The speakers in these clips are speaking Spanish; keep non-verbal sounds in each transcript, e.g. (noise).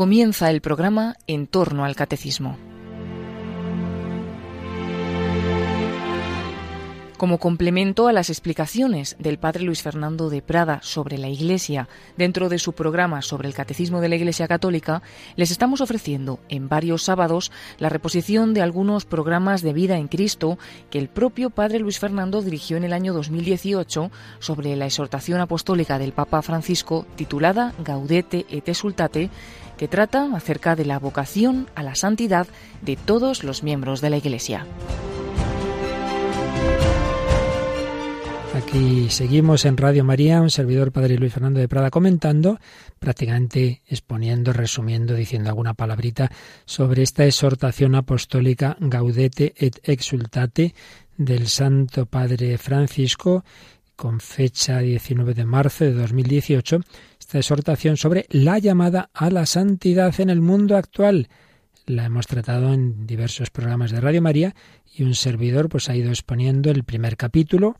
Comienza el programa En torno al Catecismo. Como complemento a las explicaciones del padre Luis Fernando de Prada sobre la Iglesia dentro de su programa sobre el Catecismo de la Iglesia Católica, les estamos ofreciendo en varios sábados la reposición de algunos programas de vida en Cristo que el propio padre Luis Fernando dirigió en el año 2018 sobre la exhortación apostólica del Papa Francisco titulada Gaudete et Exultate, que trata acerca de la vocación a la santidad de todos los miembros de la Iglesia. Aquí seguimos en Radio María, un servidor Padre Luis Fernando de Prada comentando, prácticamente exponiendo, resumiendo, diciendo alguna palabrita sobre esta exhortación apostólica Gaudete et Exultate del Santo Padre Francisco, con fecha 19 de marzo de 2018, esta exhortación sobre la llamada a la santidad en el mundo actual. La hemos tratado en diversos programas de Radio María y un servidor pues ha ido exponiendo el primer capítulo,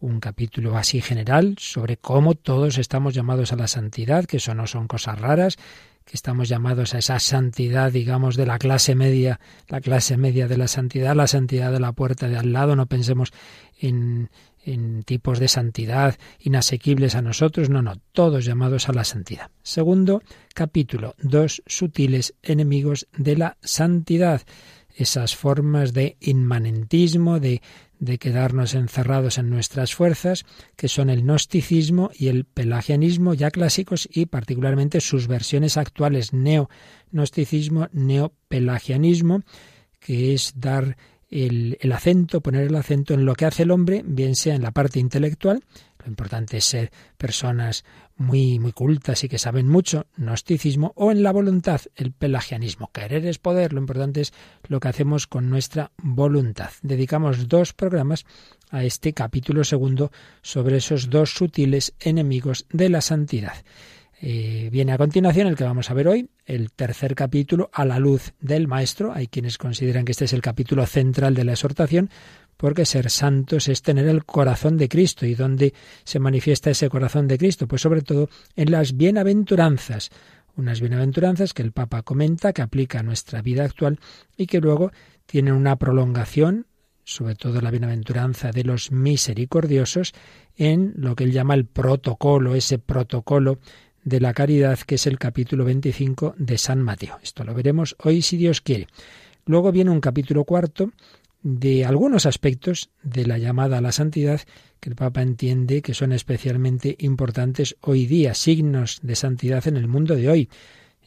un capítulo así general sobre cómo todos estamos llamados a la santidad, que eso no son cosas raras, que estamos llamados a esa santidad, digamos, de la clase media, la clase media de la santidad, la santidad de la puerta de al lado, no pensemos en, en tipos de santidad inasequibles a nosotros, no, no, todos llamados a la santidad. Segundo capítulo, dos sutiles enemigos de la santidad, esas formas de inmanentismo, de de quedarnos encerrados en nuestras fuerzas, que son el gnosticismo y el pelagianismo ya clásicos y particularmente sus versiones actuales, neo-gnosticismo, neo-pelagianismo, que es dar el, acento, poner el acento en lo que hace el hombre, bien sea en la parte intelectual, lo importante es ser personas muy, muy cultas y que saben mucho, gnosticismo, o en la voluntad, el pelagianismo. Querer es poder, lo importante es lo que hacemos con nuestra voluntad. Dedicamos dos programas a este capítulo segundo sobre esos dos sutiles enemigos de la santidad. Eh, viene a continuación el que vamos a ver hoy, el tercer capítulo, a la luz del Maestro. Hay quienes consideran que este es el capítulo central de la exhortación, porque ser santos es tener el corazón de Cristo. ¿Y dónde se manifiesta ese corazón de Cristo? Pues sobre todo en las bienaventuranzas. Unas bienaventuranzas que el Papa comenta, que aplica a nuestra vida actual y que luego tienen una prolongación, sobre todo la bienaventuranza de los misericordiosos, en lo que él llama el protocolo, ese protocolo de la caridad, que es el capítulo 25 de San Mateo. Esto lo veremos hoy si Dios quiere. Luego viene un capítulo cuarto de algunos aspectos de la llamada a la santidad que el Papa entiende que son especialmente importantes hoy día, signos de santidad en el mundo de hoy.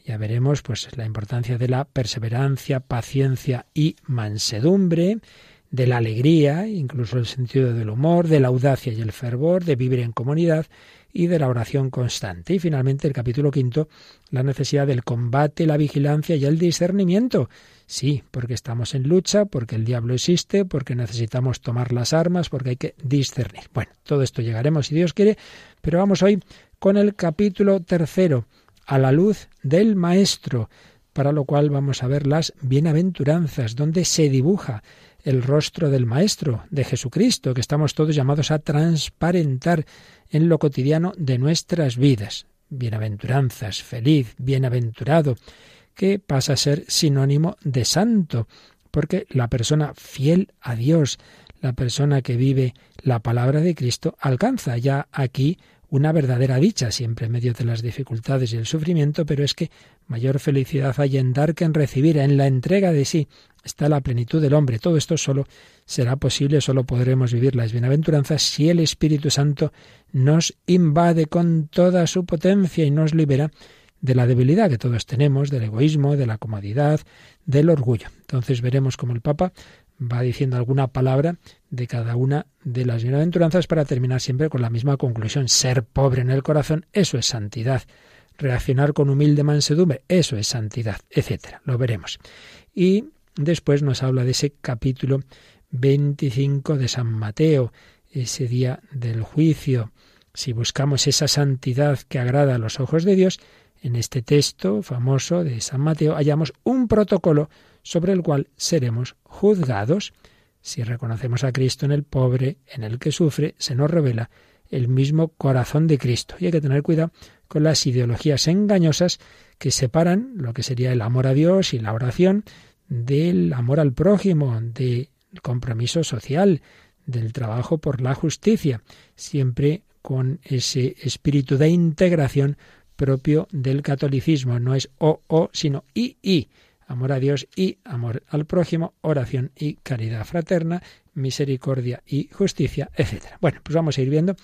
Ya veremos pues la importancia de la perseverancia, paciencia y mansedumbre, de la alegría, incluso el sentido del humor, de la audacia y el fervor, de vivir en comunidad y de la oración constante. Y finalmente el capítulo quinto, la necesidad del combate, la vigilancia y el discernimiento. Sí, porque estamos en lucha, porque el diablo existe, porque necesitamos tomar las armas, porque hay que discernir. Bueno, todo esto llegaremos si Dios quiere, pero vamos hoy con el capítulo tercero, a la luz del Maestro, para lo cual vamos a ver las bienaventuranzas, donde se dibuja el rostro del Maestro, de Jesucristo, que estamos todos llamados a transparentar en lo cotidiano de nuestras vidas. Bienaventuranzas, feliz, bienaventurado, que pasa a ser sinónimo de santo, porque la persona fiel a Dios, la persona que vive la palabra de Cristo, alcanza ya aquí una verdadera dicha, siempre en medio de las dificultades y el sufrimiento, pero es que mayor felicidad hay en dar que en recibir, en la entrega de sí. Está la plenitud del hombre. Todo esto solo será posible, solo podremos vivir las bienaventuranzas si el Espíritu Santo nos invade con toda su potencia y nos libera de la debilidad que todos tenemos, del egoísmo, de la comodidad, del orgullo. Entonces veremos cómo el Papa va diciendo alguna palabra de cada una de las bienaventuranzas para terminar siempre con la misma conclusión. Ser pobre en el corazón, eso es santidad. Reaccionar con humilde mansedumbre, eso es santidad, etcétera. Lo veremos. Y después nos habla de ese capítulo 25 de San Mateo, ese día del juicio. Si buscamos esa santidad que agrada a los ojos de Dios, en este texto famoso de San Mateo hallamos un protocolo sobre el cual seremos juzgados. Si reconocemos a Cristo en el pobre, en el que sufre, se nos revela el mismo corazón de Cristo. Y hay que tener cuidado con las ideologías engañosas que separan lo que sería el amor a Dios y la oración del amor al prójimo, del compromiso social, del trabajo por la justicia, siempre con ese espíritu de integración propio del catolicismo. No es o o, sino y y. Amor a Dios y amor al prójimo, oración y caridad fraterna, misericordia y justicia, etc. Bueno, pues vamos a ir viendo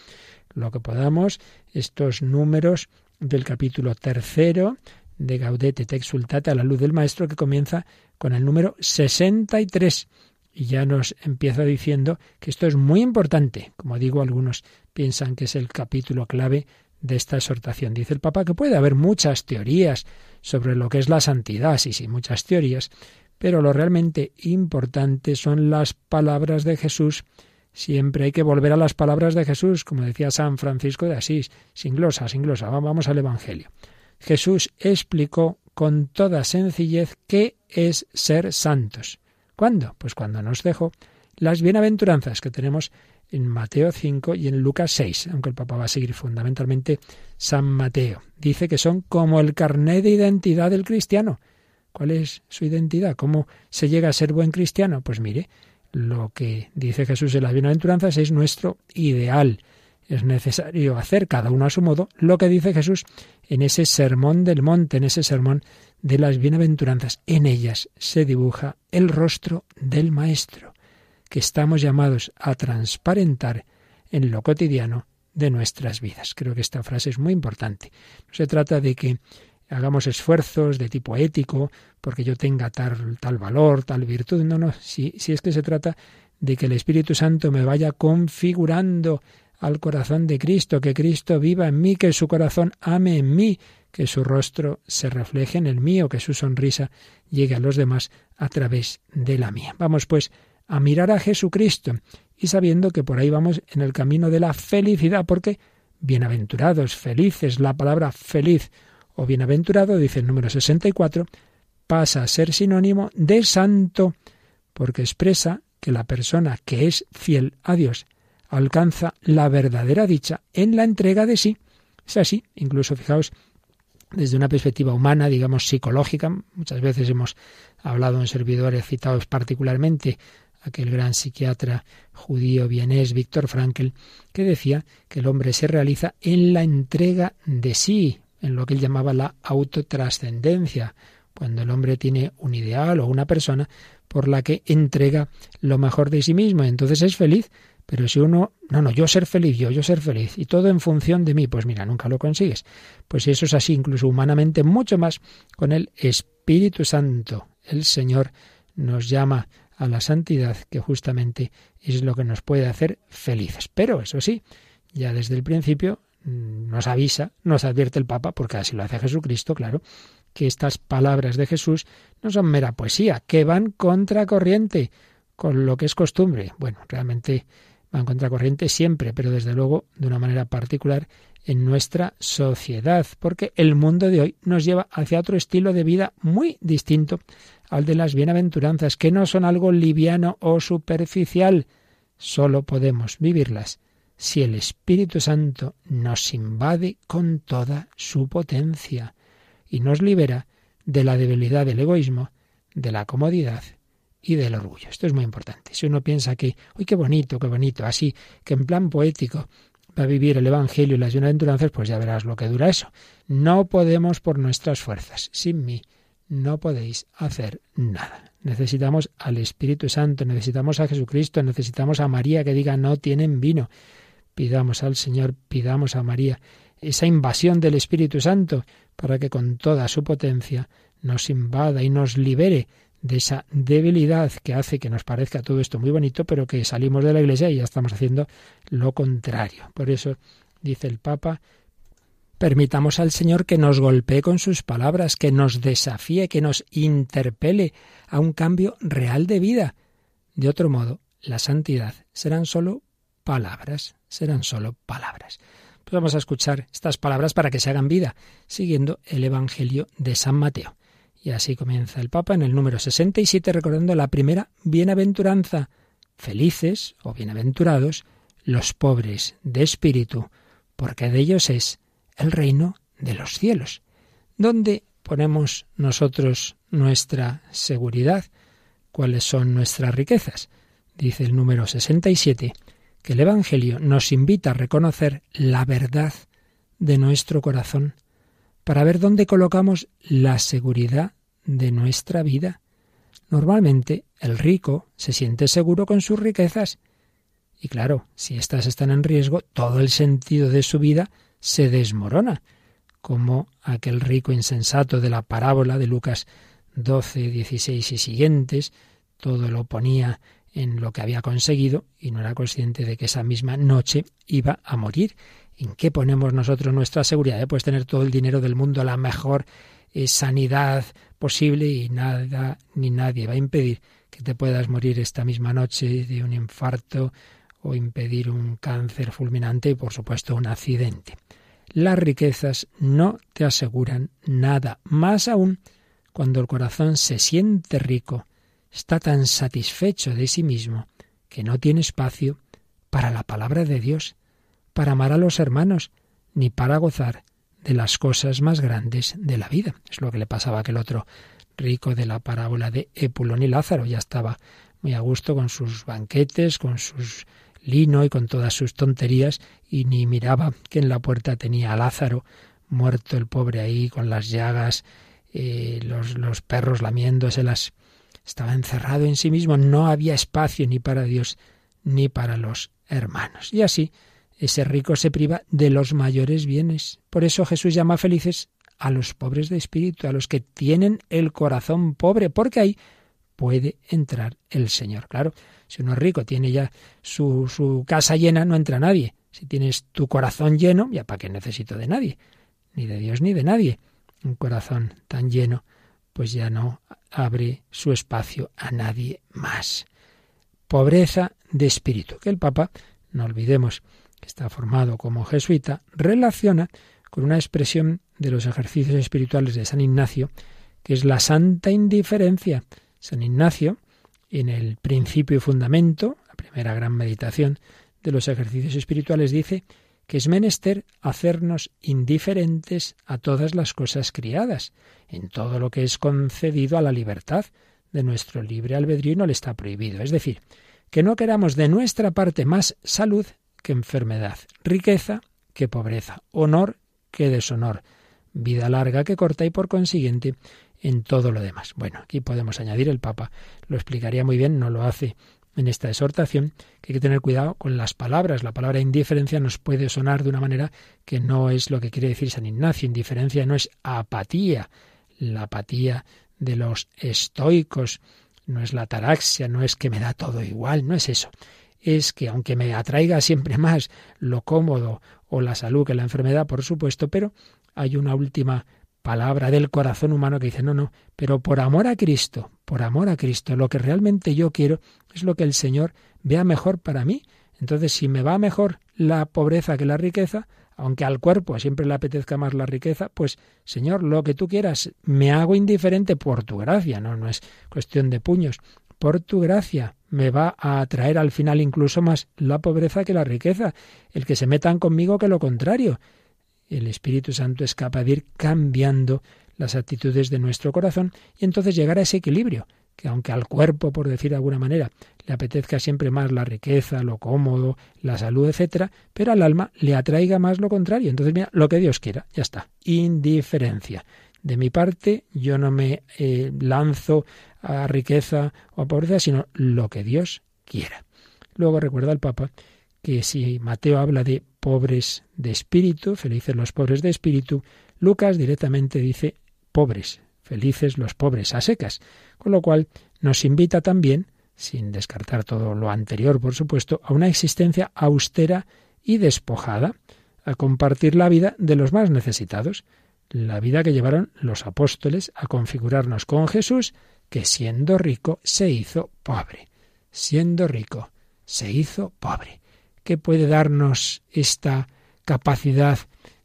lo que podamos, estos números del capítulo tercero de Gaudete te exultate a la luz del Maestro, que comienza con el número 63. Y ya nos empieza diciendo que esto es muy importante. Como digo, algunos piensan que es el capítulo clave de esta exhortación. Dice el Papa que puede haber muchas teorías sobre lo que es la santidad, sí, sí, muchas teorías, pero lo realmente importante son las palabras de Jesús. Siempre hay que volver a las palabras de Jesús, como decía San Francisco de Asís, sin glosa, sin glosa. Vamos al Evangelio. Jesús explicó con toda sencillez qué es ser santos. ¿Cuándo? Pues cuando nos dejó las bienaventuranzas que tenemos en Mateo 5 y en Lucas 6, aunque el Papa va a seguir fundamentalmente San Mateo. Dice que son como el carnet de identidad del cristiano. ¿Cuál es su identidad? ¿Cómo se llega a ser buen cristiano? Pues mire, lo que dice Jesús en las bienaventuranzas es nuestro ideal. Es necesario hacer cada uno a su modo lo que dice Jesús en ese sermón del monte, en ese sermón de las bienaventuranzas. En ellas se dibuja el rostro del Maestro, que estamos llamados a transparentar en lo cotidiano de nuestras vidas. Creo que esta frase es muy importante. No se trata de que hagamos esfuerzos de tipo ético porque yo tenga tal, tal valor, tal virtud. No, no, si, si es que se trata de que el Espíritu Santo me vaya configurando al corazón de Cristo, que Cristo viva en mí, que su corazón ame en mí, que su rostro se refleje en el mío, que su sonrisa llegue a los demás a través de la mía. Vamos pues a mirar a Jesucristo y sabiendo que por ahí vamos en el camino de la felicidad, porque bienaventurados, felices, la palabra feliz o bienaventurado, dice el número 64, pasa a ser sinónimo de santo, porque expresa que la persona que es fiel a Dios alcanza la verdadera dicha en la entrega de sí. Es así, incluso fijaos, desde una perspectiva humana, digamos psicológica, muchas veces hemos hablado en servidores citados particularmente aquel gran psiquiatra judío vienés Víctor Frankl, que decía que el hombre se realiza en la entrega de sí, en lo que él llamaba la autotrascendencia, cuando el hombre tiene un ideal o una persona por la que entrega lo mejor de sí mismo, entonces es feliz, pero si uno, no, no, yo ser feliz, yo, yo ser feliz, y todo en función de mí, pues mira, nunca lo consigues. Pues eso es así, incluso humanamente, mucho más con el Espíritu Santo. El Señor nos llama a la santidad, que justamente es lo que nos puede hacer felices. Pero eso sí, ya desde el principio mm, nos avisa, nos advierte el Papa, porque así lo hace Jesucristo, claro, que estas palabras de Jesús no son mera poesía, que van contra corriente con lo que es costumbre. Bueno, realmente va en contracorriente siempre, pero desde luego de una manera particular en nuestra sociedad, porque el mundo de hoy nos lleva hacia otro estilo de vida muy distinto al de las bienaventuranzas, que no son algo liviano o superficial, solo podemos vivirlas si el Espíritu Santo nos invade con toda su potencia y nos libera de la debilidad del egoísmo, de la comodidad y del orgullo. Esto es muy importante. Si uno piensa que, uy, qué bonito, qué bonito, así, que en plan poético va a vivir el Evangelio y las bienaventuranzas, pues ya verás lo que dura eso. No podemos por nuestras fuerzas. Sin mí no podéis hacer nada. Necesitamos al Espíritu Santo, necesitamos a Jesucristo, necesitamos a María que diga no tienen vino. Pidamos al Señor, pidamos a María esa invasión del Espíritu Santo para que con toda su potencia nos invada y nos libere de esa debilidad que hace que nos parezca todo esto muy bonito, pero que salimos de la iglesia y ya estamos haciendo lo contrario. Por eso dice el Papa, permitamos al Señor que nos golpee con sus palabras, que nos desafíe, que nos interpele a un cambio real de vida. De otro modo, la santidad serán solo palabras, serán solo palabras. Pues vamos a escuchar estas palabras para que se hagan vida, siguiendo el Evangelio de San Mateo. Y así comienza el Papa en el número 67 recordando la primera bienaventuranza. Felices o bienaventurados los pobres de espíritu, porque de ellos es el reino de los cielos. ¿Dónde ponemos nosotros nuestra seguridad? ¿Cuáles son nuestras riquezas? Dice el número 67 que el Evangelio nos invita a reconocer la verdad de nuestro corazón para ver dónde colocamos la seguridad de nuestra vida. Normalmente el rico se siente seguro con sus riquezas y claro, si éstas están en riesgo, todo el sentido de su vida se desmorona, como aquel rico insensato de la parábola de Lucas 12, 16 y siguientes, todo lo ponía en lo que había conseguido y no era consciente de que esa misma noche iba a morir. ¿En qué ponemos nosotros nuestra seguridad? ¿Eh? Puedes tener todo el dinero del mundo, la mejor eh, sanidad posible y nada ni nadie va a impedir que te puedas morir esta misma noche de un infarto o impedir un cáncer fulminante y por supuesto un accidente. Las riquezas no te aseguran nada, más aún cuando el corazón se siente rico, está tan satisfecho de sí mismo que no tiene espacio para la palabra de Dios, para amar a los hermanos, ni para gozar de las cosas más grandes de la vida. Es lo que le pasaba a aquel otro rico de la parábola de Epulón y Lázaro. Ya estaba muy a gusto con sus banquetes, con sus lino y con todas sus tonterías, y ni miraba que en la puerta tenía a Lázaro, muerto el pobre ahí, con las llagas, eh, los, los perros lamiéndoselas. Estaba encerrado en sí mismo, no había espacio ni para Dios ni para los hermanos. Y así, ese rico se priva de los mayores bienes. Por eso Jesús llama felices a los pobres de espíritu, a los que tienen el corazón pobre, porque ahí puede entrar el Señor. Claro, si uno es rico, tiene ya su, su casa llena, no entra nadie. Si tienes tu corazón lleno, ya para qué necesito de nadie, ni de Dios ni de nadie. Un corazón tan lleno, pues ya no abre su espacio a nadie más. Pobreza de espíritu, que el Papa, no olvidemos está formado como jesuita, relaciona con una expresión de los ejercicios espirituales de San Ignacio, que es la santa indiferencia. San Ignacio en el principio y fundamento, la primera gran meditación de los ejercicios espirituales, dice que es menester hacernos indiferentes a todas las cosas criadas, en todo lo que es concedido a la libertad de nuestro libre albedrío y no le está prohibido. Es decir, que no queramos de nuestra parte más salud que enfermedad, riqueza que pobreza, honor que deshonor, vida larga que corta y por consiguiente en todo lo demás. Bueno, aquí podemos añadir, el Papa lo explicaría muy bien, no lo hace en esta exhortación, que hay que tener cuidado con las palabras. La palabra indiferencia nos puede sonar de una manera que no es lo que quiere decir San Ignacio. Indiferencia no es apatía, la apatía de los estoicos, no es la ataraxia, no es que me da todo igual, no es eso. Es que aunque me atraiga siempre (laughs) más lo cómodo o la salud que la enfermedad, por supuesto, pero hay una última palabra del corazón humano que dice, no, no, pero por amor a Cristo, por amor a Cristo, lo que realmente yo quiero es lo que el Señor vea mejor para mí. Entonces, si me va mejor la pobreza que la riqueza, aunque al cuerpo siempre le apetezca más la riqueza, pues Señor, lo que tú quieras, me hago indiferente por tu gracia, no, no es cuestión de puños, por tu gracia me va a atraer al final incluso más la pobreza que la riqueza, el que se metan conmigo que lo contrario el Espíritu Santo es capaz de ir cambiando las actitudes de nuestro corazón y entonces llegar a ese equilibrio, que aunque al cuerpo, por decir de alguna manera, le apetezca siempre más la riqueza, lo cómodo, la salud, etcétera, pero al alma le atraiga más lo contrario. Entonces, mira, lo que Dios quiera, ya está. Indiferencia. De mi parte, yo no me eh, lanzo a riqueza o a pobreza, sino lo que Dios quiera. Luego recuerda el Papa que si Mateo habla de pobres de espíritu, felices los pobres de espíritu, Lucas directamente dice pobres, felices los pobres a secas, con lo cual nos invita también, sin descartar todo lo anterior, por supuesto, a una existencia austera y despojada, a compartir la vida de los más necesitados, la vida que llevaron los apóstoles a configurarnos con Jesús, que siendo rico se hizo pobre. Siendo rico se hizo pobre. ¿Qué puede darnos esta capacidad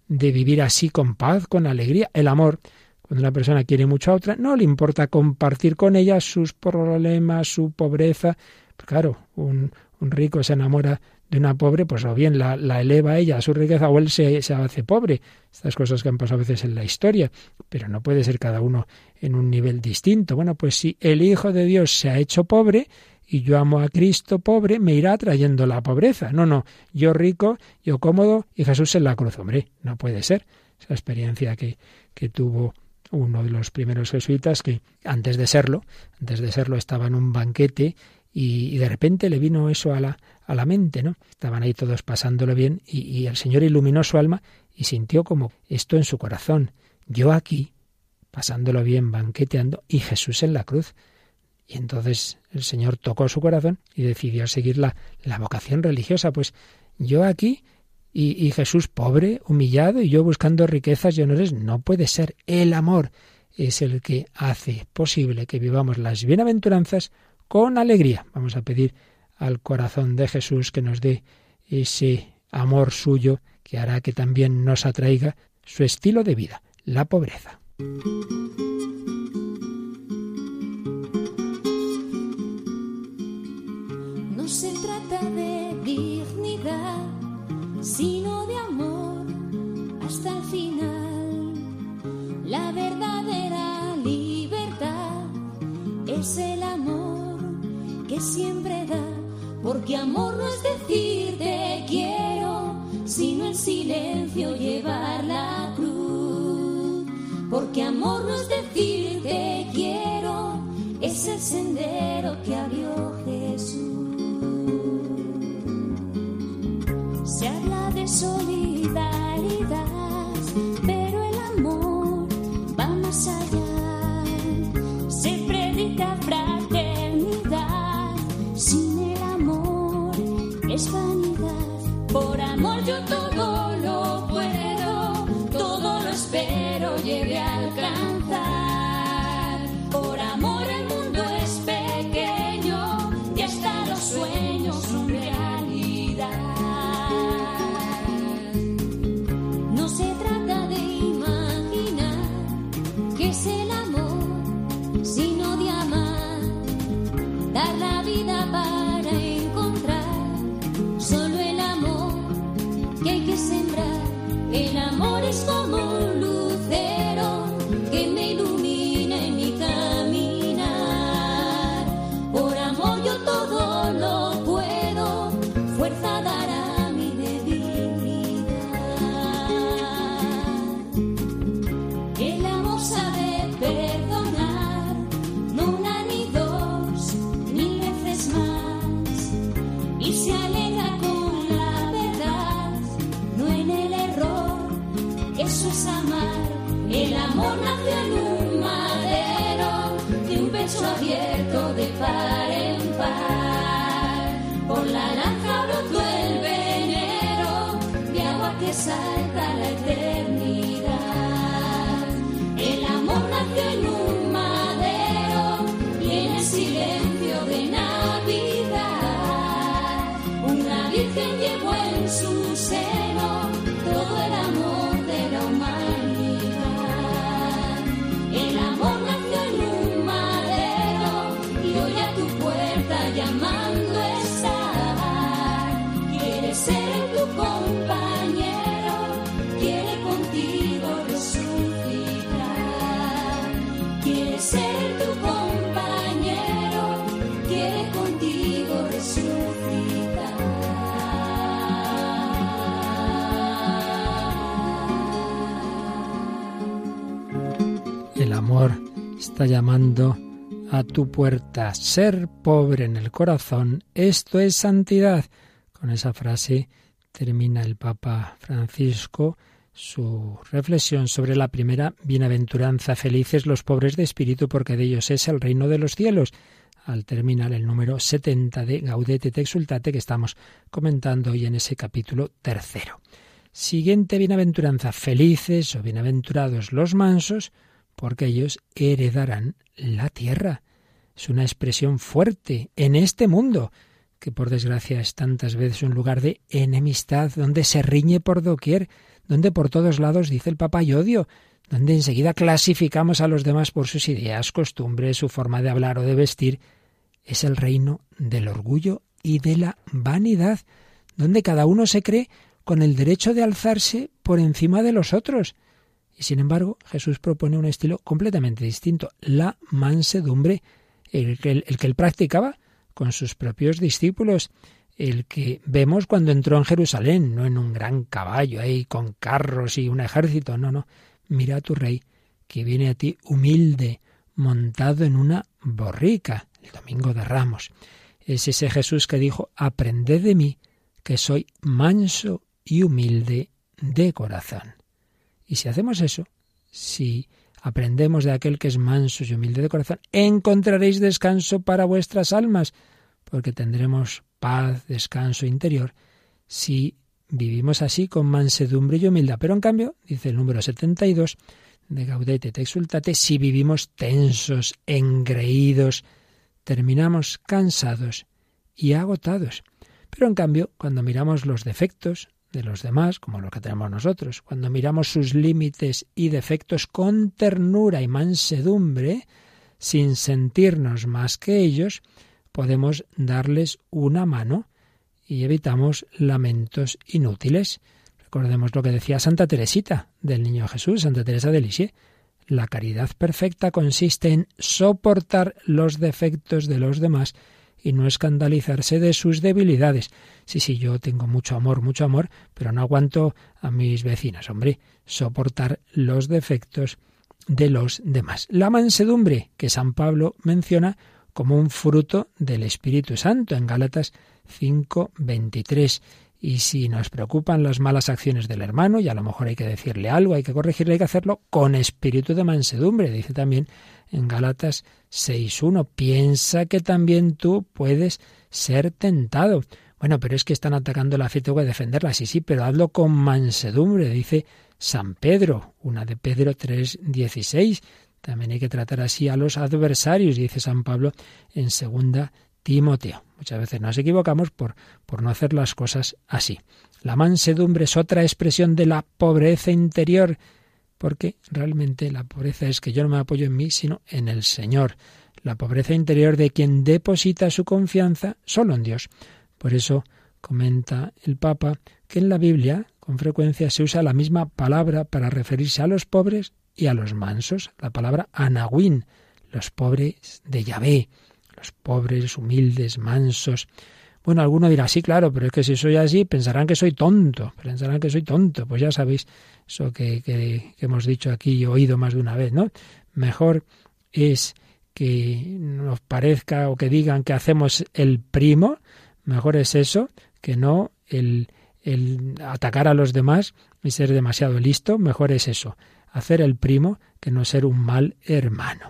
de vivir así con paz, con alegría? El amor. Cuando una persona quiere mucho a otra, no le importa compartir con ella sus problemas, su pobreza. Pues claro, un, un rico se enamora de una pobre, pues o bien la, eleva ella a su riqueza o él se, se, hace pobre. Estas cosas que han pasado a veces en la historia, pero no puede ser cada uno en un nivel distinto. Bueno, pues si el Hijo de Dios se ha hecho pobre y yo amo a Cristo pobre, me irá trayendo la pobreza. No, no, yo rico, yo cómodo y Jesús en la cruz. Hombre, no puede ser. Esa experiencia que, que tuvo uno de los primeros jesuitas que antes de serlo, antes de serlo estaba en un banquete y, de repente le vino eso a la, a la mente, ¿no? Estaban ahí todos pasándolo bien y, el Señor iluminó su alma y sintió como esto en su corazón. Yo aquí, pasándolo bien, banqueteando, y Jesús en la cruz. Y entonces el Señor tocó su corazón y decidió seguir la, la vocación religiosa. Pues yo aquí y, y, Jesús pobre, humillado, y yo buscando riquezas y honores, no puede ser. El amor es el que hace posible que vivamos las bienaventuranzas con alegría. Vamos a pedir al corazón de Jesús que nos dé ese amor suyo que hará que también nos atraiga su estilo de vida, la pobreza. No se trata de dignidad, sino de amor hasta el final. La verdadera libertad es el amor que siempre porque amor no es decir te quiero, sino en silencio llevar la cruz. Porque amor no es decir te quiero, es el sendero que abrió Jesús. Se habla de solidaridad, par. Está llamando a tu puerta. Ser pobre en el corazón, esto es santidad. Con esa frase termina el Papa Francisco su reflexión sobre la primera bienaventuranza. Felices los pobres de espíritu, porque de ellos es el reino de los cielos. Al terminar el número 70 de Gaudete te exultate que estamos comentando hoy en ese capítulo tercero. Siguiente bienaventuranza. Felices o bienaventurados los mansos, porque ellos heredarán la tierra. Es una expresión fuerte en este mundo, que por desgracia es tantas veces un lugar de enemistad, donde se riñe por doquier, donde por todos lados dice el Papa y odio, donde enseguida clasificamos a los demás por sus ideas, costumbres, su forma de hablar o de vestir, es el reino del orgullo y de la vanidad, donde cada uno se cree con el derecho de alzarse por encima de los otros. Y sin embargo, Jesús propone un estilo completamente distinto, la mansedumbre, el que, él practicaba con sus propios discípulos, el que vemos cuando entró en Jerusalén, no en un gran caballo ahí con carros y un ejército, no, no. Mira a tu rey, que viene a ti humilde, montado en una borrica, el domingo de Ramos. Es ese Jesús que dijo, aprended de mí, que soy manso y humilde de corazón. Y si hacemos eso, si aprendemos de aquel que es manso y humilde de corazón, encontraréis descanso para vuestras almas, porque tendremos paz, descanso interior, si vivimos así con mansedumbre y humildad. Pero en cambio, dice el número 72 de Gaudete te exultate, si vivimos tensos, engreídos, terminamos cansados y agotados. Pero en cambio, cuando miramos los defectos de los demás, como los que tenemos nosotros, cuando miramos sus límites y defectos con ternura y mansedumbre, sin sentirnos más que ellos, podemos darles una mano y evitamos lamentos inútiles. Recordemos lo que decía Santa Teresita del Niño Jesús, Santa Teresa de Lisieux. La caridad perfecta consiste en soportar los defectos de los demás y no escandalizarse de sus debilidades. Sí, sí, yo tengo mucho amor, mucho amor, pero no aguanto a mis vecinas, hombre, soportar los defectos de los demás. La mansedumbre que San Pablo menciona como un fruto del Espíritu Santo en Gálatas 5:23. Y si nos preocupan las malas acciones del hermano, y a lo mejor hay que decirle algo, hay que corregirle, hay que hacerlo con espíritu de mansedumbre, dice también en Gálatas 6.1. Piensa que también tú puedes ser tentado. Bueno, pero es que están atacando la fe, tengo que defenderla. Sí, sí, pero hazlo con mansedumbre, dice San Pedro, una de Pedro 3.16. También hay que tratar así a los adversarios, dice San Pablo en segunda Timoteo. Muchas veces nos equivocamos por, por no hacer las cosas así. La mansedumbre es otra expresión de la pobreza interior, porque realmente la pobreza es que yo no me apoyo en mí, sino en el Señor. La pobreza interior de quien deposita su confianza solo en Dios. Por eso comenta el Papa que en la Biblia con frecuencia se usa la misma palabra para referirse a los pobres y a los mansos, la palabra anahuín, los pobres de Yahvé, los pobres, humildes, mansos. Bueno, alguno dirá, sí, claro, pero es que si soy así, pensarán que soy tonto, pensarán que soy tonto. Pues ya sabéis eso que, que, hemos dicho aquí y oído más de una vez, ¿no? Mejor es que nos parezca o que digan que hacemos el primo, mejor es eso que no el, el atacar a los demás y ser demasiado listo, mejor es eso, hacer el primo que no ser un mal hermano.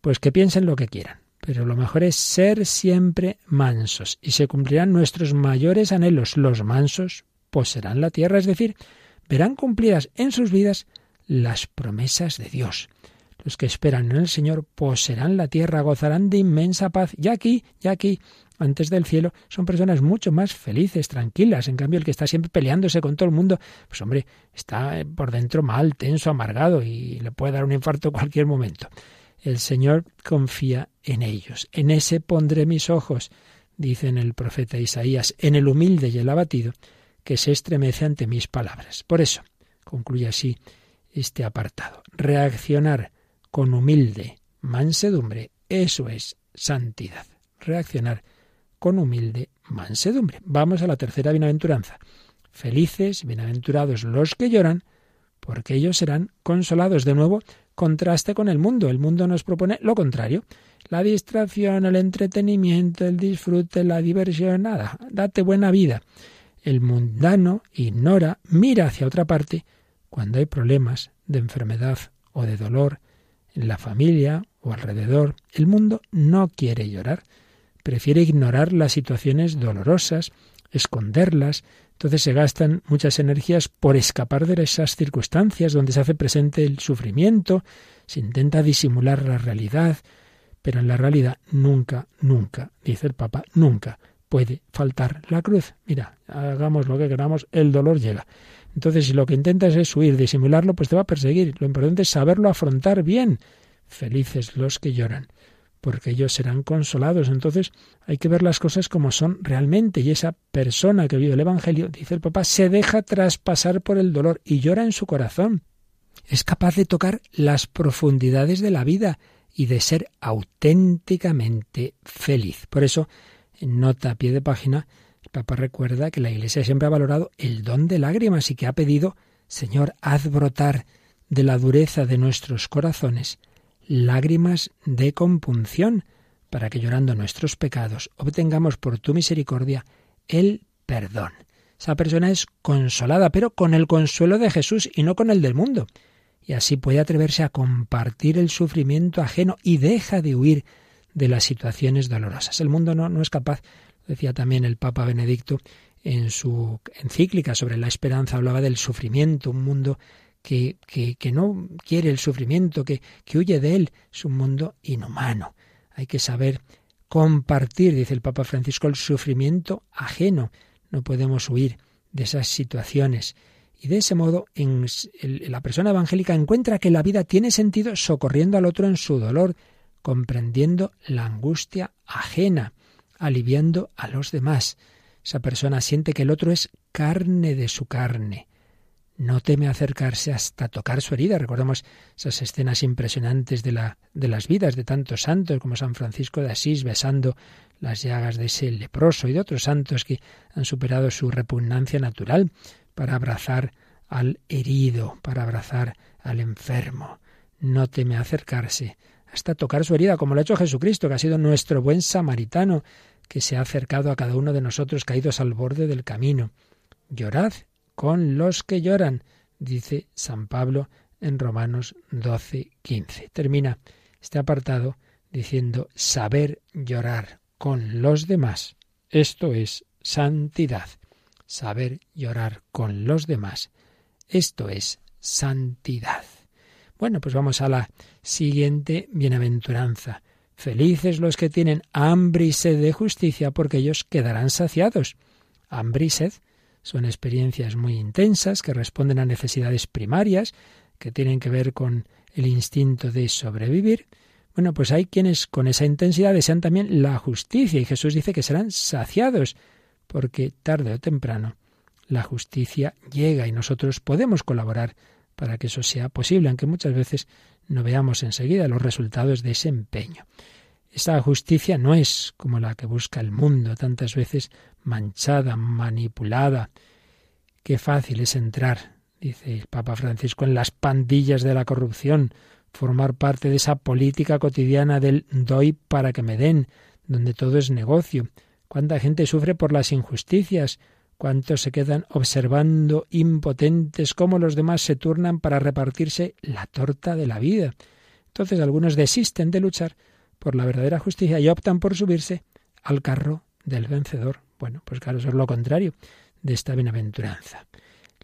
Pues que piensen lo que quieran, pero lo mejor es ser siempre mansos y se cumplirán nuestros mayores anhelos. Los mansos poseerán la tierra, es decir, verán cumplidas en sus vidas las promesas de Dios. Los que esperan en el Señor poseerán la tierra, gozarán de inmensa paz. Ya aquí, ya aquí, antes del cielo, son personas mucho más felices, tranquilas. En cambio, el que está siempre peleándose con todo el mundo, pues hombre, está por dentro mal, tenso, amargado y le puede dar un infarto cualquier momento. El Señor confía en ellos. En ese pondré mis ojos, dice en el profeta Isaías, en el humilde y el abatido, que se estremece ante mis palabras. Por eso, concluye así este apartado. Reaccionar con humilde mansedumbre, eso es santidad. Reaccionar con humilde mansedumbre. Vamos a la tercera bienaventuranza. Felices, bienaventurados los que lloran, porque ellos serán consolados. De nuevo, contraste con el mundo. El mundo nos propone lo contrario. La distracción, el entretenimiento, el disfrute, la diversión, nada. Date buena vida. El mundano ignora, mira hacia otra parte cuando hay problemas de enfermedad o de dolor en la familia o alrededor. El mundo no quiere llorar prefiere ignorar las situaciones dolorosas, esconderlas, entonces se gastan muchas energías por escapar de esas circunstancias donde se hace presente el sufrimiento, se intenta disimular la realidad, pero en la realidad nunca, nunca, dice el Papa, nunca puede faltar la cruz. Mira, hagamos lo que queramos, el dolor llega. Entonces, si lo que intentas es huir, disimularlo, pues te va a perseguir. Lo importante es saberlo afrontar bien. Felices los que lloran, porque ellos serán consolados. Entonces hay que ver las cosas como son realmente. Y esa persona que vive el Evangelio, dice el Papa, se deja traspasar por el dolor y llora en su corazón. Es capaz de tocar las profundidades de la vida y de ser auténticamente feliz. Por eso, en nota a pie de página, el Papa recuerda que la Iglesia siempre ha valorado el don de lágrimas y que ha pedido, Señor, haz brotar de la dureza de nuestros corazones lágrimas de compunción, para que llorando nuestros pecados obtengamos por tu misericordia el perdón. Esa persona es consolada, pero con el consuelo de Jesús y no con el del mundo. Y así puede atreverse a compartir el sufrimiento ajeno y deja de huir de las situaciones dolorosas. El mundo no, no es capaz, decía también el Papa Benedicto en su encíclica sobre la esperanza, hablaba del sufrimiento, un mundo que, que, no quiere el sufrimiento, que, que huye de él. Es un mundo inhumano. Hay que saber compartir, dice el Papa Francisco, el sufrimiento ajeno. No podemos huir de esas situaciones. Y de ese modo, la persona evangélica encuentra que la vida tiene sentido socorriendo al otro en su dolor, comprendiendo la angustia ajena, aliviando a los demás. Esa persona siente que el otro es carne de su carne, no teme acercarse hasta tocar su herida. Recordemos esas escenas impresionantes de, de las vidas de tantos santos como San Francisco de Asís besando las llagas de ese leproso y de otros santos que han superado su repugnancia natural para abrazar al herido, para abrazar al enfermo. No teme acercarse hasta tocar su herida, como lo ha hecho Jesucristo, que ha sido nuestro buen samaritano, que se ha acercado a cada uno de nosotros caídos al borde del camino. Llorad con los que lloran, dice San Pablo en Romanos 12, 15. Termina este apartado diciendo saber llorar con los demás. Esto es santidad. Saber llorar con los demás. Esto es santidad. Bueno, pues vamos a la siguiente bienaventuranza. Felices los que tienen hambre y sed de justicia, porque ellos quedarán saciados. Hambre y sed son experiencias muy intensas que responden a necesidades primarias que tienen que ver con el instinto de sobrevivir. Bueno, pues hay quienes con esa intensidad desean también la justicia y Jesús dice que serán saciados porque tarde o temprano la justicia llega y nosotros podemos colaborar para que eso sea posible, aunque muchas veces no veamos enseguida los resultados de ese empeño. Esa justicia no es como la que busca el mundo, tantas veces manchada, manipulada. Qué fácil es entrar, dice el Papa Francisco, en las pandillas de la corrupción, formar parte de esa política cotidiana del doy para que me den, donde todo es negocio. Cuánta gente sufre por las injusticias, cuántos se quedan observando impotentes cómo los demás se turnan para repartirse la torta de la vida. Entonces algunos desisten de luchar por la verdadera justicia y optan por subirse al carro del vencedor. Bueno, pues claro, eso es lo contrario de esta bienaventuranza.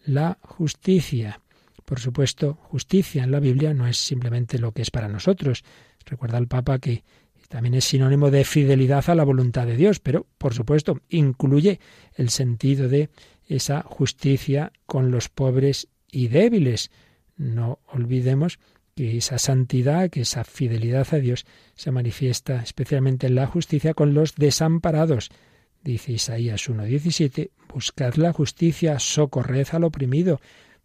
La justicia. Por supuesto, justicia en la Biblia no es simplemente lo que es para nosotros. Recuerda el Papa que también es sinónimo de fidelidad a la voluntad de Dios, pero por supuesto incluye el sentido de esa justicia con los pobres y débiles. No olvidemos que esa santidad, que esa fidelidad a Dios se manifiesta especialmente en la justicia con los desamparados. Dice Isaías 1.17, buscad la justicia, socorred al oprimido,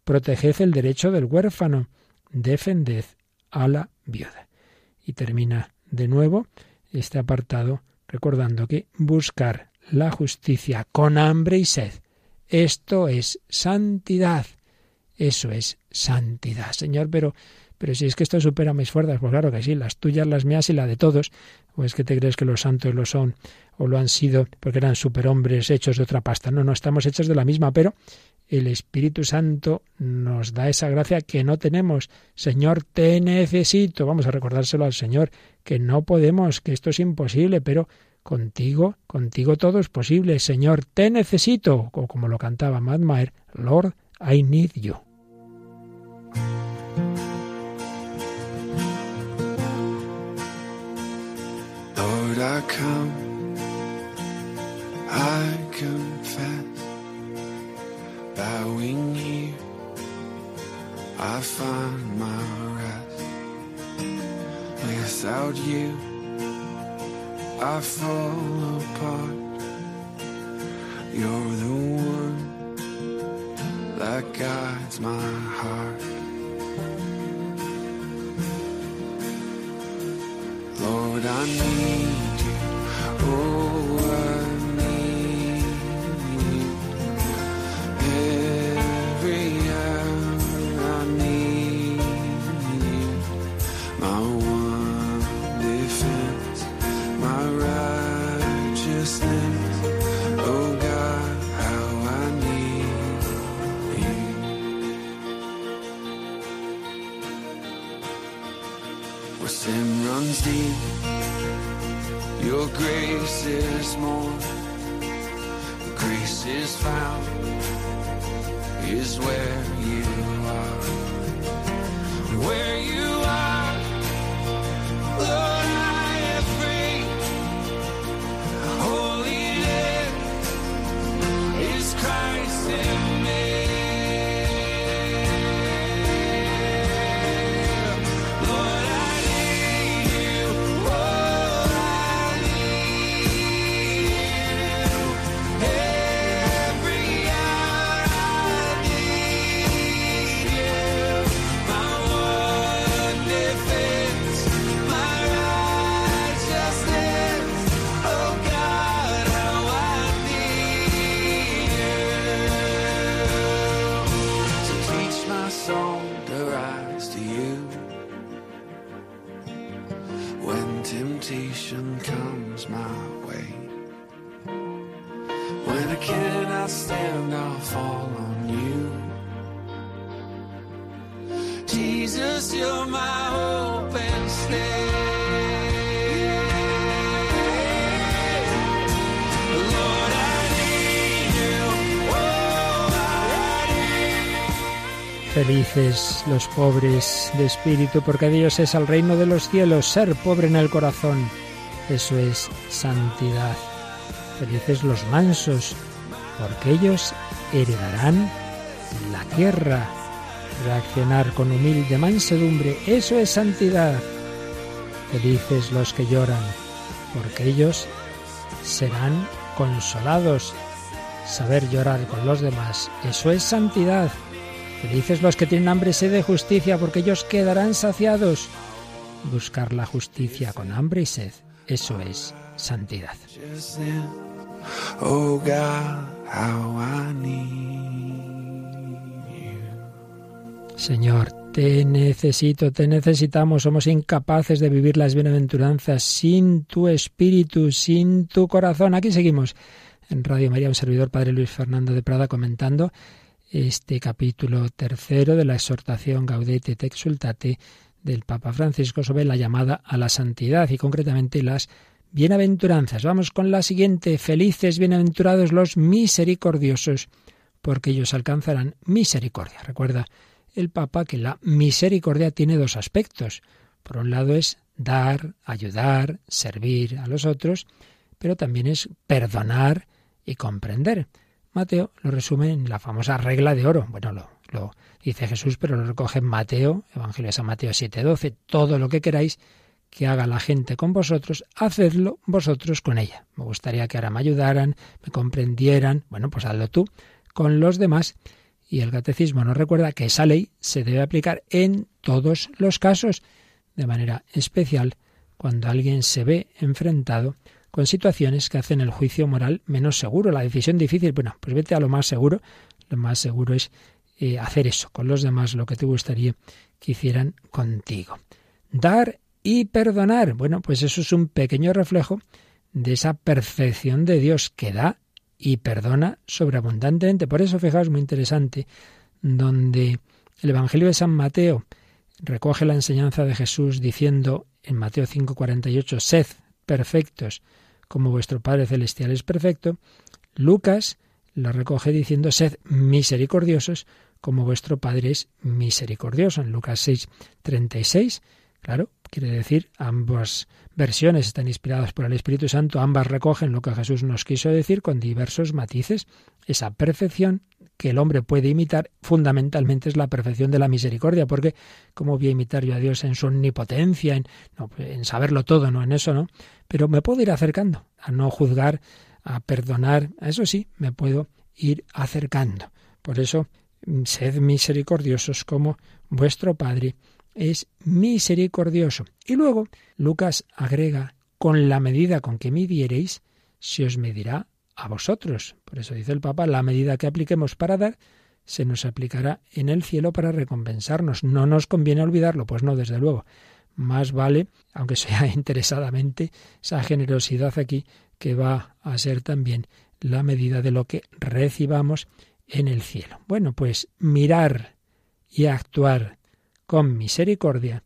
proteged el derecho del huérfano, defended a la viuda. Y termina de nuevo este apartado recordando que buscar la justicia con hambre y sed, esto es santidad. Eso es santidad. Señor, pero pero si es que esto supera mis fuerzas, pues claro que sí, las tuyas, las mías y la de todos. ¿O es que te crees que los santos lo son o lo han sido porque eran superhombres hechos de otra pasta? No, no, estamos hechos de la misma, pero el Espíritu Santo nos da esa gracia que no tenemos. Señor, te necesito. Vamos a recordárselo al Señor, que no podemos, que esto es imposible, pero contigo, contigo todo es posible. Señor, te necesito. O como lo cantaba Maher, Lord, I need you. I come, I confess, bowing here, I find my rest. Without you, I fall apart. You're the one that guides my heart. Lord, I need you. Oh, I grace is more. Grace is found, is where you are. Where Felices los pobres de espíritu, porque de ellos es el reino de los cielos. Ser pobre en el corazón, eso es santidad. Felices los mansos, porque ellos heredarán la tierra. Reaccionar con humilde mansedumbre, eso es santidad. Felices los que lloran, porque ellos serán consolados. Saber llorar con los demás, eso es santidad. Felices los que tienen hambre y sed de justicia, porque ellos quedarán saciados. Buscar la justicia con hambre y sed, eso es santidad. Oh God, how I need you. Señor, te necesito, te necesitamos. Somos incapaces de vivir las bienaventuranzas sin tu espíritu, sin tu corazón. Aquí seguimos en Radio María, un servidor, Padre Luis Fernando de Prada, comentando este capítulo tercero de la exhortación Gaudete et Exultate del Papa Francisco sobre la llamada a la santidad y concretamente las bienaventuranzas. Vamos con la siguiente. Felices, bienaventurados los misericordiosos, porque ellos alcanzarán misericordia. Recuerda el Papa que la misericordia tiene dos aspectos. Por un lado es dar, ayudar, servir a los otros, pero también es perdonar y comprender. Mateo lo resume en la famosa regla de oro. Bueno, lo, dice Jesús, pero lo recoge en Mateo, Evangelio de San Mateo 7:12. Todo lo que queráis que haga la gente con vosotros, hacedlo vosotros con ella. Me gustaría que ahora me ayudaran, me comprendieran. Bueno, pues hazlo tú con los demás. Y el catecismo nos recuerda que esa ley se debe aplicar en todos los casos, de manera especial cuando alguien se ve enfrentado con situaciones que hacen el juicio moral menos seguro, la decisión difícil. Bueno, pues vete a lo más seguro. Lo más seguro es eh, hacer eso con los demás, lo que te gustaría que hicieran contigo. Dar y perdonar. Bueno, pues eso es un pequeño reflejo de esa perfección de Dios que da y perdona sobreabundantemente. Por eso, fijaos, muy interesante, donde el Evangelio de San Mateo recoge la enseñanza de Jesús diciendo en Mateo 5:48, sed perfectos como vuestro Padre Celestial es perfecto, Lucas lo recoge diciendo, sed misericordiosos como vuestro Padre es misericordioso. En Lucas 6:36, claro, Quiere decir, ambas versiones están inspiradas por el Espíritu Santo, ambas recogen lo que Jesús nos quiso decir con diversos matices. Esa perfección que el hombre puede imitar fundamentalmente es la perfección de la misericordia, porque ¿cómo voy a imitar yo a Dios en su omnipotencia, en, en saberlo todo, no en eso, no? Pero me puedo ir acercando a no juzgar, a perdonar, a eso sí, me puedo ir acercando. Por eso, sed misericordiosos como vuestro Padre es misericordioso. Y luego Lucas agrega, con la medida con que midiereis, se os medirá a vosotros. Por eso dice el Papa, la medida que apliquemos para dar, se nos aplicará en el cielo para recompensarnos. No nos conviene olvidarlo, pues no, desde luego. Más vale, aunque sea (laughs) interesadamente, esa generosidad aquí que va a ser también la medida de lo que recibamos en el cielo. Bueno, pues mirar y actuar con misericordia,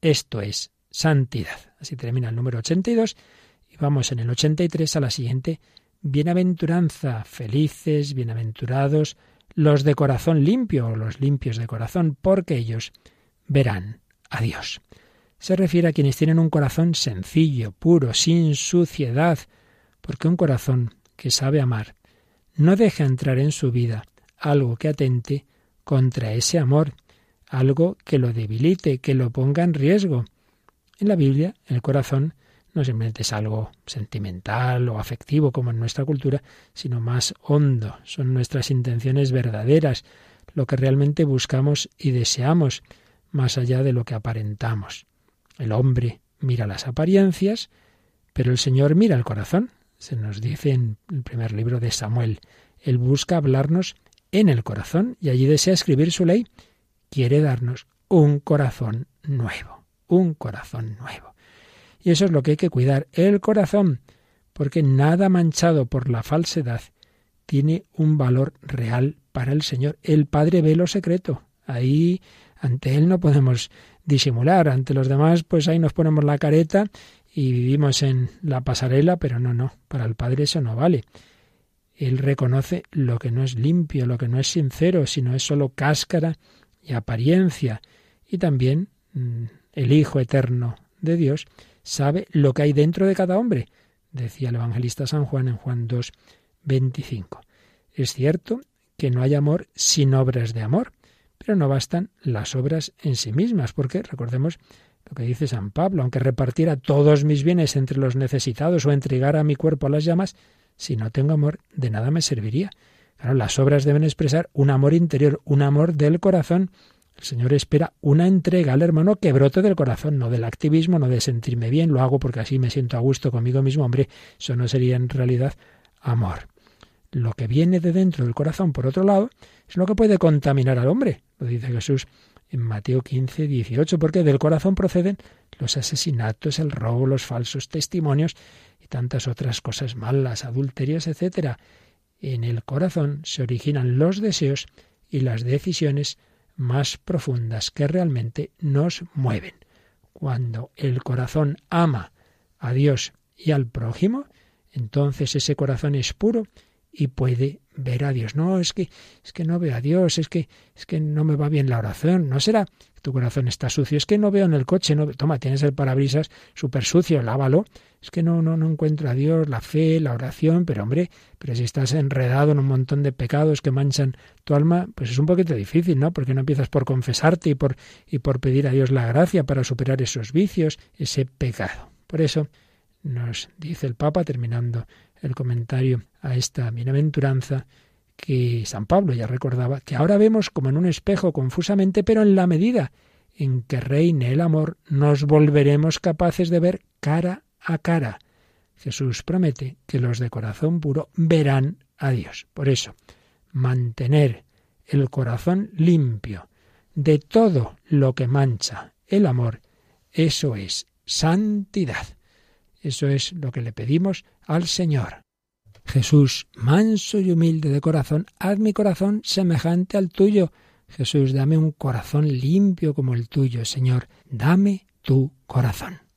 esto es santidad. Así termina el número 82 y vamos en el 83 a la siguiente bienaventuranza, felices, bienaventurados los de corazón limpio o los limpios de corazón, porque ellos verán a Dios. Se refiere a quienes tienen un corazón sencillo, puro, sin suciedad, porque un corazón que sabe amar no deja entrar en su vida algo que atente contra ese amor, algo que lo debilite, que lo ponga en riesgo. En la Biblia, el corazón no simplemente es algo sentimental o afectivo como en nuestra cultura, sino más hondo. Son nuestras intenciones verdaderas, lo que realmente buscamos y deseamos, más allá de lo que aparentamos. El hombre mira las apariencias, pero el Señor mira el corazón. Se nos dice en el primer libro de Samuel. Él busca hablarnos en el corazón y allí desea escribir su ley. Quiere darnos un corazón nuevo, un corazón nuevo. Y eso es lo que hay que cuidar, el corazón, porque nada manchado por la falsedad tiene un valor real para el Señor. El Padre ve lo secreto. Ahí ante Él no podemos disimular. Ante los demás, pues ahí nos ponemos la careta y vivimos en la pasarela, pero no, no. Para el Padre eso no vale. Él reconoce lo que no es limpio, lo que no es sincero, sino es solo cáscara y apariencia. Y también mm, el Hijo eterno de Dios sabe lo que hay dentro de cada hombre, decía el evangelista San Juan en Juan 2, 25. Es cierto que no hay amor sin obras de amor, pero no bastan las obras en sí mismas, porque recordemos lo que dice San Pablo, aunque repartiera todos mis bienes entre los necesitados o entregara mi cuerpo a las llamas, si no tengo amor, de nada me serviría. Las obras deben expresar un amor interior, un amor del corazón, el Señor espera una entrega al hermano que brote del corazón, no del activismo, no de sentirme bien, lo hago porque así me siento a gusto conmigo mismo. Hombre, eso no sería en realidad amor. Lo que viene de dentro del corazón, por otro lado, es lo que puede contaminar al hombre. Lo dice Jesús en Mateo 15, 18, porque del corazón proceden los asesinatos, el robo, los falsos testimonios y tantas otras cosas malas, adulterios, etc. En el corazón se originan los deseos y las decisiones más profundas que realmente nos mueven. Cuando el corazón ama a Dios y al prójimo, entonces ese corazón es puro y puede ver a Dios. No, es que es que no veo a Dios, es que es que no me va bien la oración. No será tu corazón está sucio, es que no veo en el coche, no toma, tienes el parabrisas súper sucio, lávalo. Es que no no no encuentro a Dios, la fe, la oración, pero hombre, pero si estás enredado en un montón de pecados que manchan tu alma, pues es un poquito difícil, ¿no? Porque no empiezas por confesarte y por y por pedir a Dios la gracia para superar esos vicios, ese pecado. Por eso nos dice el Papa terminando el comentario a esta bienaventuranza que San Pablo ya recordaba, que ahora vemos como en un espejo confusamente, pero en la medida en que reine el amor, nos volveremos capaces de ver cara a cara. Jesús promete que los de corazón puro verán a Dios. Por eso, mantener el corazón limpio de todo lo que mancha el amor, eso es santidad. Eso es lo que le pedimos al Señor. Jesús, manso y humilde de corazón, haz mi corazón semejante al tuyo. Jesús, dame un corazón limpio como el tuyo, Señor, dame tu corazón.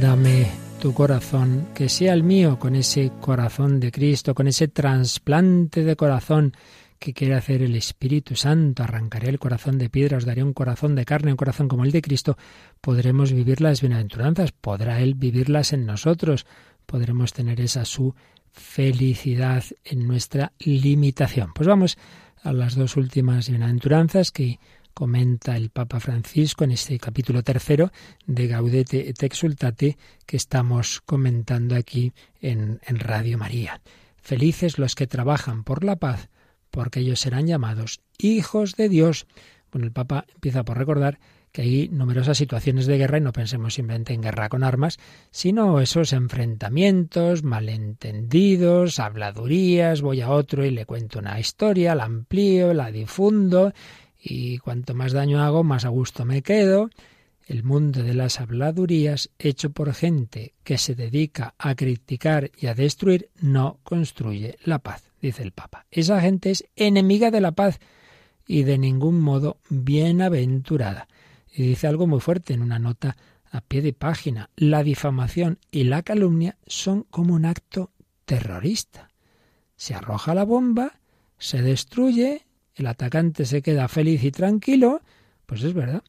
Dame tu corazón, que sea el mío, con ese corazón de Cristo, con ese trasplante de corazón que quiere hacer el Espíritu Santo. Arrancaré el corazón de piedra, os daré un corazón de carne, un corazón como el de Cristo. Podremos vivir las bienaventuranzas, podrá Él vivirlas en nosotros, podremos tener esa su felicidad en nuestra limitación. Pues vamos a las dos últimas bienaventuranzas que comenta el Papa Francisco en este capítulo tercero de Gaudete et Exultate que estamos comentando aquí en, en Radio María. Felices los que trabajan por la paz, porque ellos serán llamados hijos de Dios. Bueno, el Papa empieza por recordar que hay numerosas situaciones de guerra y no pensemos simplemente en guerra con armas, sino esos enfrentamientos, malentendidos, habladurías, voy a otro y le cuento una historia, la amplío, la difundo y cuanto más daño hago, más a gusto me quedo. El mundo de las habladurías, hecho por gente que se dedica a criticar y a destruir, no construye la paz, dice el Papa. Esa gente es enemiga de la paz y de ningún modo bienaventurada. Y dice algo muy fuerte en una nota a pie de página. La difamación y la calumnia son como un acto terrorista. Se arroja la bomba, se destruye, el atacante se queda feliz y tranquilo, pues es verdad.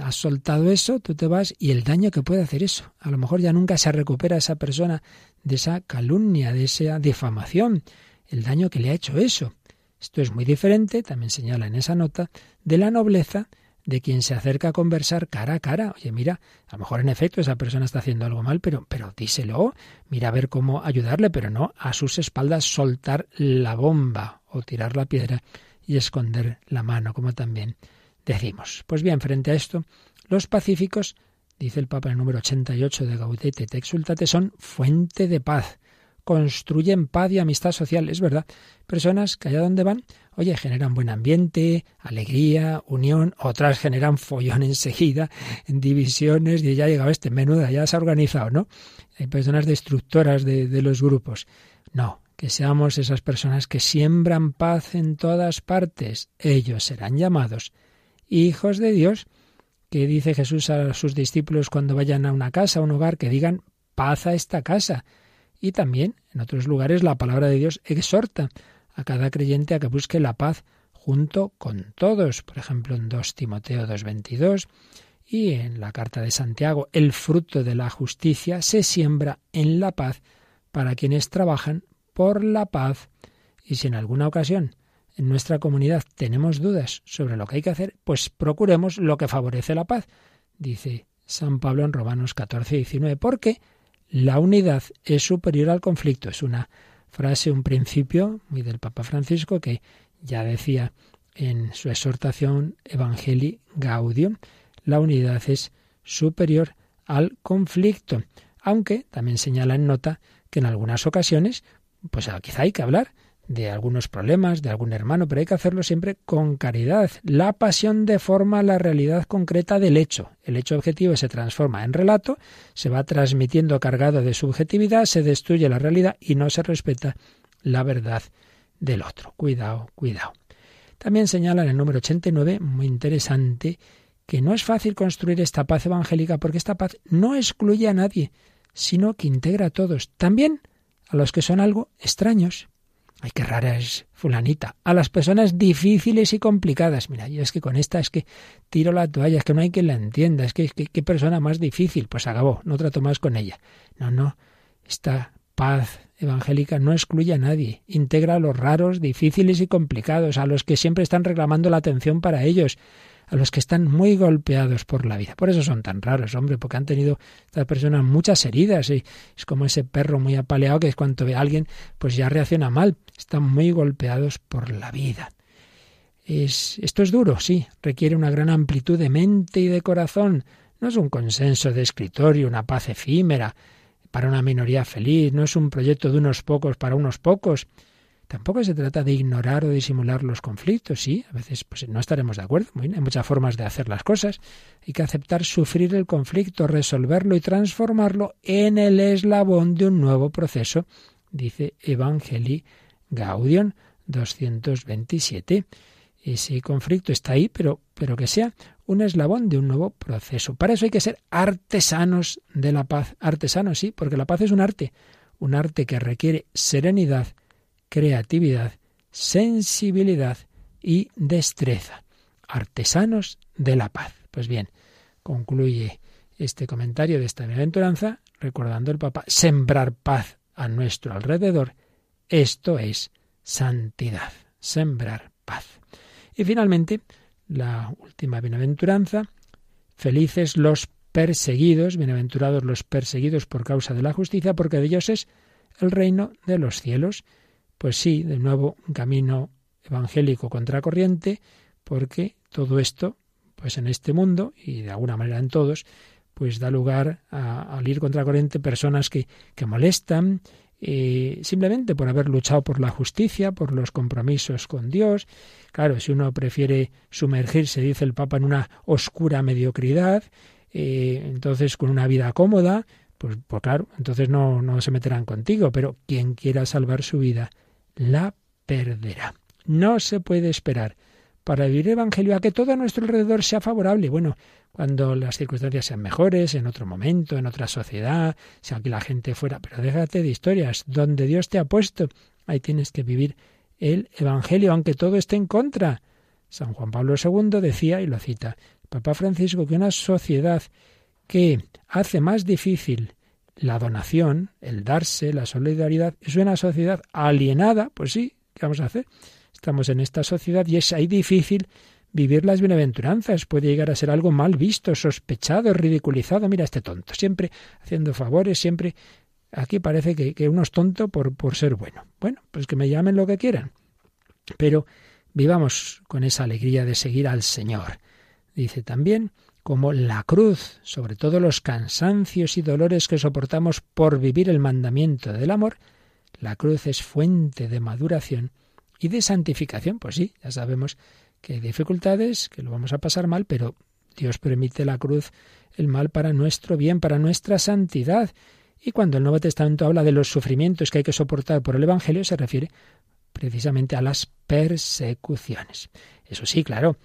Has soltado eso, tú te vas y el daño que puede hacer eso. A lo mejor ya nunca se recupera esa persona de esa calumnia, de esa difamación, el daño que le ha hecho eso. Esto es muy diferente, también señala en esa nota, de la nobleza de quien se acerca a conversar cara a cara. Oye, mira, a lo mejor en efecto esa persona está haciendo algo mal, pero, pero díselo, mira a ver cómo ayudarle, pero no a sus espaldas soltar la bomba o tirar la piedra y esconder la mano, como también decimos. Pues bien, frente a esto, los pacíficos, dice el Papa en el número 88 de Gaudete et Exultate, son fuente de paz, construyen paz y amistad social. Es verdad, personas que allá donde van, oye, generan buen ambiente, alegría, unión, otras generan follón enseguida, en divisiones, y ya ha llegado este, menuda, ya se ha organizado, ¿no? Hay personas destructoras de, de los grupos. No, que seamos esas personas que siembran paz en todas partes. Ellos serán llamados hijos de Dios, que dice Jesús a sus discípulos cuando vayan a una casa, a un hogar, que digan paz a esta casa. Y también en otros lugares la palabra de Dios exhorta a cada creyente a que busque la paz junto con todos. Por ejemplo, en 2 Timoteo 2.22 y en la carta de Santiago, el fruto de la justicia se siembra en la paz para quienes trabajan por la paz. Y si en alguna ocasión en nuestra comunidad tenemos dudas sobre lo que hay que hacer, pues procuremos lo que favorece la paz. Dice San Pablo en Romanos 14 y 19, porque la unidad es superior al conflicto. Es una frase, un principio muy del Papa Francisco que ya decía en su exhortación Evangelii Gaudium, la unidad es superior al conflicto, aunque también señala en nota que en algunas ocasiones, pues quizá hay que hablar de algunos problemas, de algún hermano, pero hay que hacerlo siempre con caridad. La pasión deforma la realidad concreta del hecho. El hecho objetivo se transforma en relato, se va transmitiendo cargado de subjetividad, se destruye la realidad y no se respeta la verdad del otro. Cuidado, cuidado. También señala en el número 89, muy interesante, que no es fácil construir esta paz evangélica porque esta paz no excluye a nadie, sino que integra a todos, también a los que son algo extraños. Ay, qué rara es fulanita. A las personas difíciles y complicadas. Mira, yo es que con esta es que tiro la toalla, es que no hay quien la entienda, es que, qué persona más difícil. Pues acabó, no trato más con ella. No, no, esta paz evangélica no excluye a nadie, integra a los raros, difíciles y complicados, a los que siempre están reclamando la atención para ellos, a los que están muy golpeados por la vida. Por eso son tan raros, hombre, porque han tenido estas personas muchas heridas. Y es como ese perro muy apaleado que es cuando ve a alguien, pues ya reacciona mal. Están muy golpeados por la vida. Es, esto es duro, sí, requiere una gran amplitud de mente y de corazón. No es un consenso de escritorio, una paz efímera para una minoría feliz, no es un proyecto de unos pocos para unos pocos. Tampoco se trata de ignorar o disimular los conflictos, sí, a veces pues, no estaremos de acuerdo, hay muchas formas de hacer las cosas. Hay que aceptar sufrir el conflicto, resolverlo y transformarlo en el eslabón de un nuevo proceso, dice Evangelii Gaudium 227. Ese conflicto está ahí, pero, pero que sea un eslabón de un nuevo proceso. Para eso hay que ser artesanos de la paz. Artesanos, sí, porque la paz es un arte, un arte que requiere serenidad, creatividad, sensibilidad y destreza. Artesanos de la paz. Pues bien, concluye este comentario de esta bienaventuranza recordando el Papa, sembrar paz a nuestro alrededor, esto es santidad, sembrar paz. Y finalmente, la última bienaventuranza, felices los perseguidos, bienaventurados los perseguidos por causa de la justicia, porque de ellos es el reino de los cielos. Pues sí, de nuevo, un camino evangélico contracorriente, porque todo esto, pues en este mundo, y de alguna manera en todos, pues da lugar a, al ir contracorriente personas que, que molestan, eh, simplemente por haber luchado por la justicia, por los compromisos con Dios. Claro, si uno prefiere sumergirse, dice el Papa, en una oscura mediocridad, eh, entonces con una vida cómoda, pues, pues claro, entonces no, no se meterán contigo, pero quien quiera salvar su vida la perderá. No se puede esperar para vivir el Evangelio a que todo a nuestro alrededor sea favorable. Bueno, cuando las circunstancias sean mejores, en otro momento, en otra sociedad, si aquí la gente fuera, pero déjate de historias, donde Dios te ha puesto, ahí tienes que vivir el Evangelio, aunque todo esté en contra. San Juan Pablo II decía, y lo cita, Papa Francisco, que una sociedad que hace más difícil la donación, el darse, la solidaridad, es una sociedad alienada, pues sí, ¿qué vamos a hacer? Estamos en esta sociedad y es ahí difícil vivir las bienaventuranzas. Puede llegar a ser algo mal visto, sospechado, ridiculizado. Mira este tonto, siempre haciendo favores, siempre... Aquí parece que, que uno es tonto por, por ser bueno. Bueno, pues que me llamen lo que quieran. Pero vivamos con esa alegría de seguir al Señor. Dice también como la cruz, sobre todo los cansancios y dolores que soportamos por vivir el mandamiento del amor, la cruz es fuente de maduración y de santificación. Pues sí, ya sabemos que hay dificultades, que lo vamos a pasar mal, pero Dios permite la cruz, el mal para nuestro bien, para nuestra santidad. Y cuando el Nuevo Testamento habla de los sufrimientos que hay que soportar por el Evangelio, se refiere precisamente a las persecuciones. Eso sí, claro,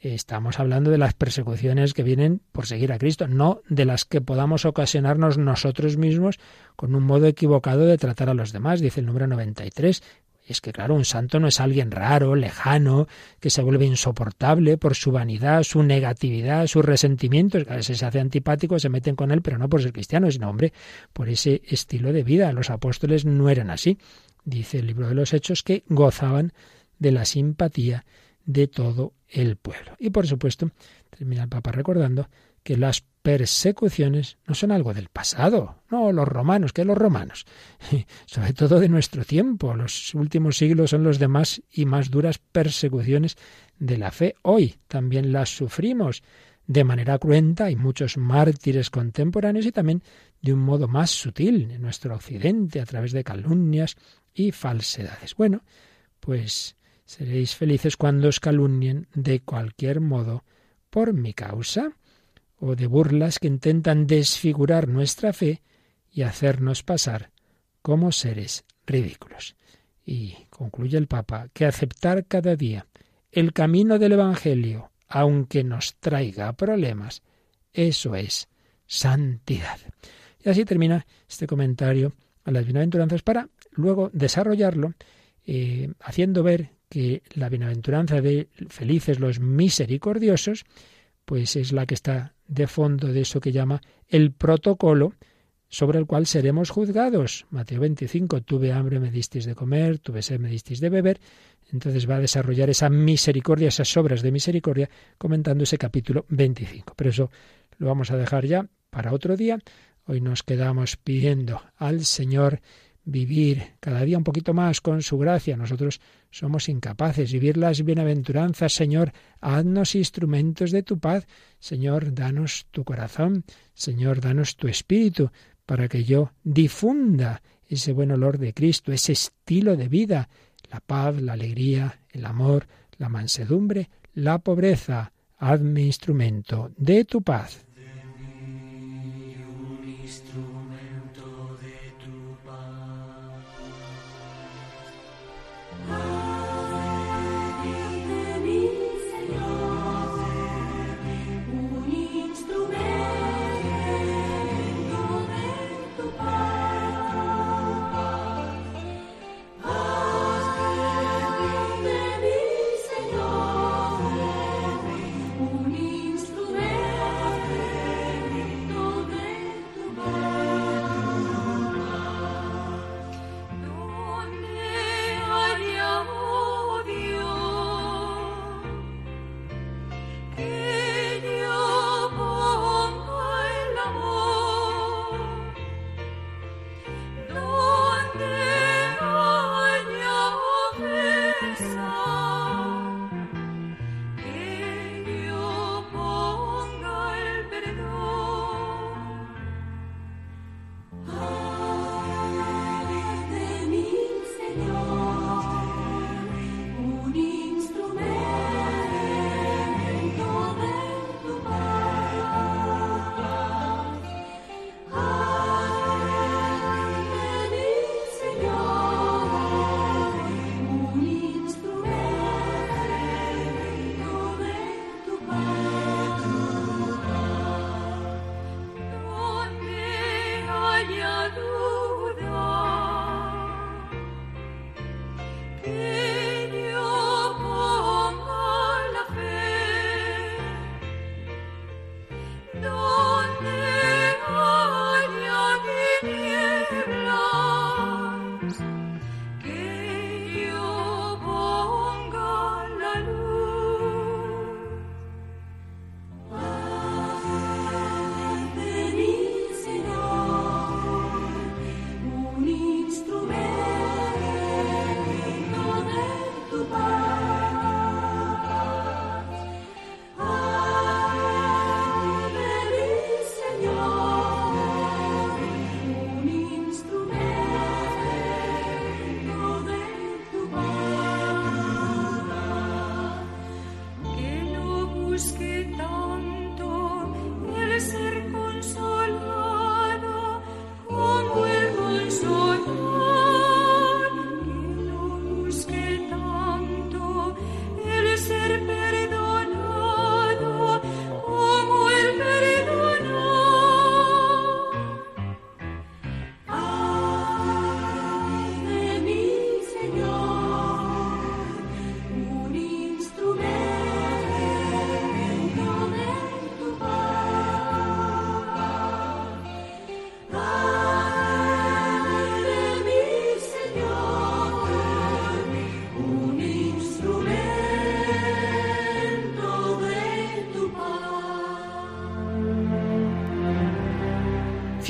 Estamos hablando de las persecuciones que vienen por seguir a Cristo, no de las que podamos ocasionarnos nosotros mismos con un modo equivocado de tratar a los demás, dice el número 93. Y es que, claro, un santo no es alguien raro, lejano, que se vuelve insoportable por su vanidad, su negatividad, sus resentimientos. A veces se hace antipático, se meten con él, pero no por ser cristiano, sino, hombre, por ese estilo de vida. Los apóstoles no eran así. Dice el libro de los Hechos que gozaban de la simpatía de todo el pueblo. Y por supuesto, termina el Papa recordando que las persecuciones no son algo del pasado, no los romanos, que los romanos, (laughs) sobre todo de nuestro tiempo, los últimos siglos son los de más y más duras persecuciones de la fe. Hoy también las sufrimos de manera cruenta, hay muchos mártires contemporáneos y también de un modo más sutil en nuestro occidente, a través de calumnias y falsedades. Bueno, pues seréis felices cuando os calumnien de cualquier modo por mi causa o de burlas que intentan desfigurar nuestra fe y hacernos pasar como seres ridículos. Y concluye el Papa que aceptar cada día el camino del Evangelio, aunque nos traiga problemas, eso es santidad. Y así termina este comentario a las bienaventuranzas para luego desarrollarlo eh, haciendo ver que la bienaventuranza de felices los misericordiosos, pues es la que está de fondo de eso que llama el protocolo sobre el cual seremos juzgados. Mateo 25, tuve hambre, me disteis de comer, tuve sed, me disteis de beber. Entonces va a desarrollar esa misericordia, esas obras de misericordia, comentando ese capítulo 25. Pero eso lo vamos a dejar ya para otro día. Hoy nos quedamos pidiendo al Señor vivir cada día un poquito más con su gracia. Nosotros somos incapaces. Vivir las bienaventuranzas, Señor, haznos instrumentos de tu paz. Señor, danos tu corazón. Señor, danos tu espíritu para que yo difunda ese buen olor de Cristo, ese estilo de vida, la paz, la alegría, el amor, la mansedumbre, la pobreza. Hazme instrumento de tu paz.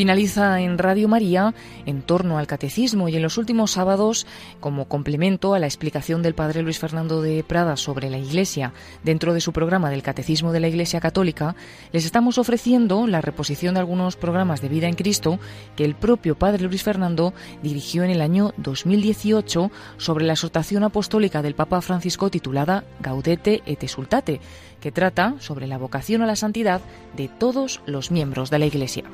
Finaliza en Radio María en torno al catecismo y en los últimos sábados, como complemento a la explicación del padre Luis Fernando de Prada sobre la Iglesia dentro de su programa del Catecismo de la Iglesia Católica, les estamos ofreciendo la reposición de algunos programas de vida en Cristo que el propio padre Luis Fernando dirigió en el año 2018 sobre la exhortación apostólica del Papa Francisco titulada Gaudete et Exultate, que trata sobre la vocación a la santidad de todos los miembros de la Iglesia.